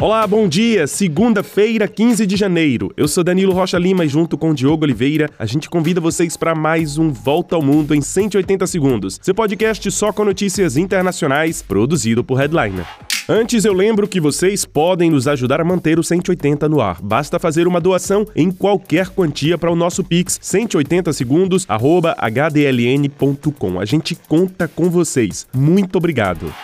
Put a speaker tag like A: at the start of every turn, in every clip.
A: Olá, bom dia. Segunda-feira, 15 de janeiro. Eu sou Danilo Rocha Lima e junto com Diogo Oliveira, a gente convida vocês para mais um Volta ao Mundo em 180 segundos. Seu podcast só com notícias internacionais, produzido por Headliner. Antes, eu lembro que vocês podem nos ajudar a manter o 180 no ar. Basta fazer uma doação em qualquer quantia para o nosso Pix 180 segundos. A gente conta com vocês. Muito obrigado.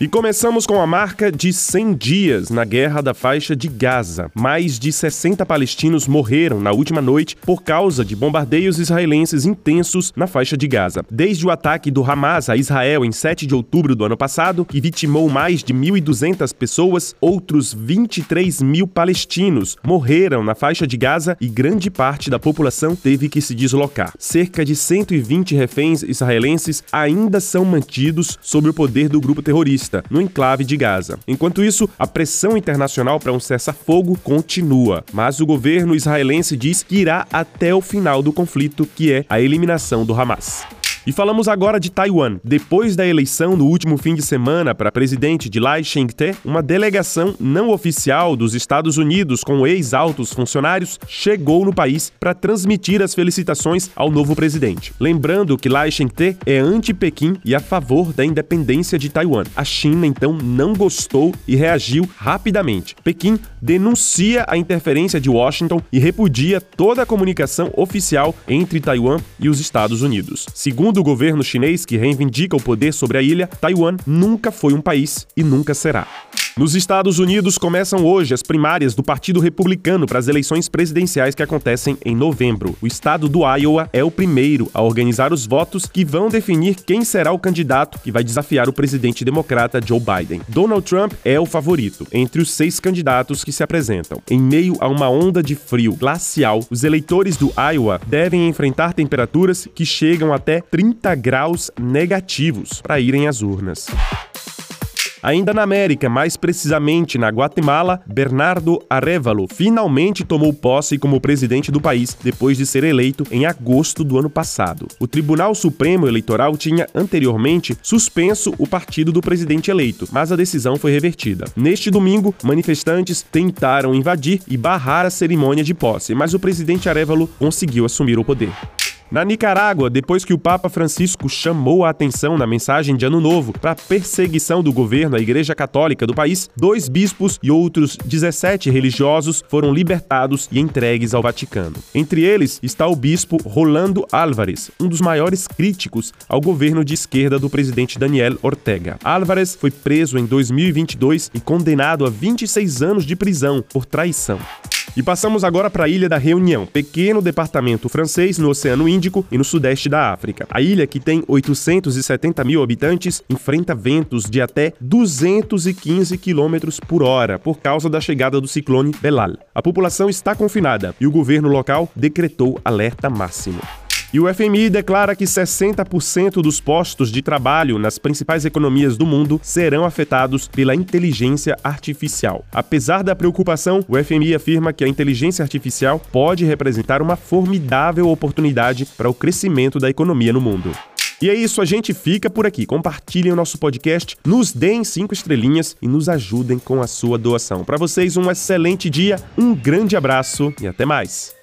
A: E começamos com a marca de 100 dias na guerra da faixa de Gaza. Mais de 60 palestinos morreram na última noite por causa de bombardeios israelenses intensos na faixa de Gaza. Desde o ataque do Hamas a Israel em 7 de outubro do ano passado, que vitimou mais de 1.200 pessoas, outros 23 mil palestinos morreram na faixa de Gaza e grande parte da população teve que se deslocar. Cerca de 120 reféns israelenses ainda são mantidos sob o poder do grupo terrorista no enclave de Gaza. Enquanto isso, a pressão internacional para um cessar-fogo continua, mas o governo israelense diz que irá até o final do conflito, que é a eliminação do Hamas. E falamos agora de Taiwan. Depois da eleição no último fim de semana para presidente de Lai Ching-te, uma delegação não oficial dos Estados Unidos com ex-altos funcionários chegou no país para transmitir as felicitações ao novo presidente. Lembrando que Lai Ching-te é anti-Pequim e a favor da independência de Taiwan. A China então não gostou e reagiu rapidamente. Pequim denuncia a interferência de Washington e repudia toda a comunicação oficial entre Taiwan e os Estados Unidos. Segundo do governo chinês que reivindica o poder sobre a ilha, Taiwan nunca foi um país e nunca será. Nos Estados Unidos começam hoje as primárias do Partido Republicano para as eleições presidenciais que acontecem em novembro. O estado do Iowa é o primeiro a organizar os votos que vão definir quem será o candidato que vai desafiar o presidente democrata Joe Biden. Donald Trump é o favorito entre os seis candidatos que se apresentam. Em meio a uma onda de frio glacial, os eleitores do Iowa devem enfrentar temperaturas que chegam até 30 graus negativos para irem às urnas. Ainda na América, mais precisamente na Guatemala, Bernardo Arevalo finalmente tomou posse como presidente do país depois de ser eleito em agosto do ano passado. O Tribunal Supremo Eleitoral tinha anteriormente suspenso o partido do presidente eleito, mas a decisão foi revertida. Neste domingo, manifestantes tentaram invadir e barrar a cerimônia de posse, mas o presidente Arevalo conseguiu assumir o poder. Na Nicarágua, depois que o Papa Francisco chamou a atenção na mensagem de Ano Novo para a perseguição do governo à Igreja Católica do país, dois bispos e outros 17 religiosos foram libertados e entregues ao Vaticano. Entre eles está o bispo Rolando Álvares, um dos maiores críticos ao governo de esquerda do presidente Daniel Ortega. Álvares foi preso em 2022 e condenado a 26 anos de prisão por traição. E passamos agora para a Ilha da Reunião, pequeno departamento francês no Oceano Índico e no sudeste da África. A ilha, que tem 870 mil habitantes, enfrenta ventos de até 215 km por hora por causa da chegada do ciclone Belal. A população está confinada e o governo local decretou alerta máximo. E o FMI declara que 60% dos postos de trabalho nas principais economias do mundo serão afetados pela inteligência artificial. Apesar da preocupação, o FMI afirma que a inteligência artificial pode representar uma formidável oportunidade para o crescimento da economia no mundo. E é isso, a gente fica por aqui. Compartilhem o nosso podcast, nos deem cinco estrelinhas e nos ajudem com a sua doação. Para vocês, um excelente dia, um grande abraço e até mais.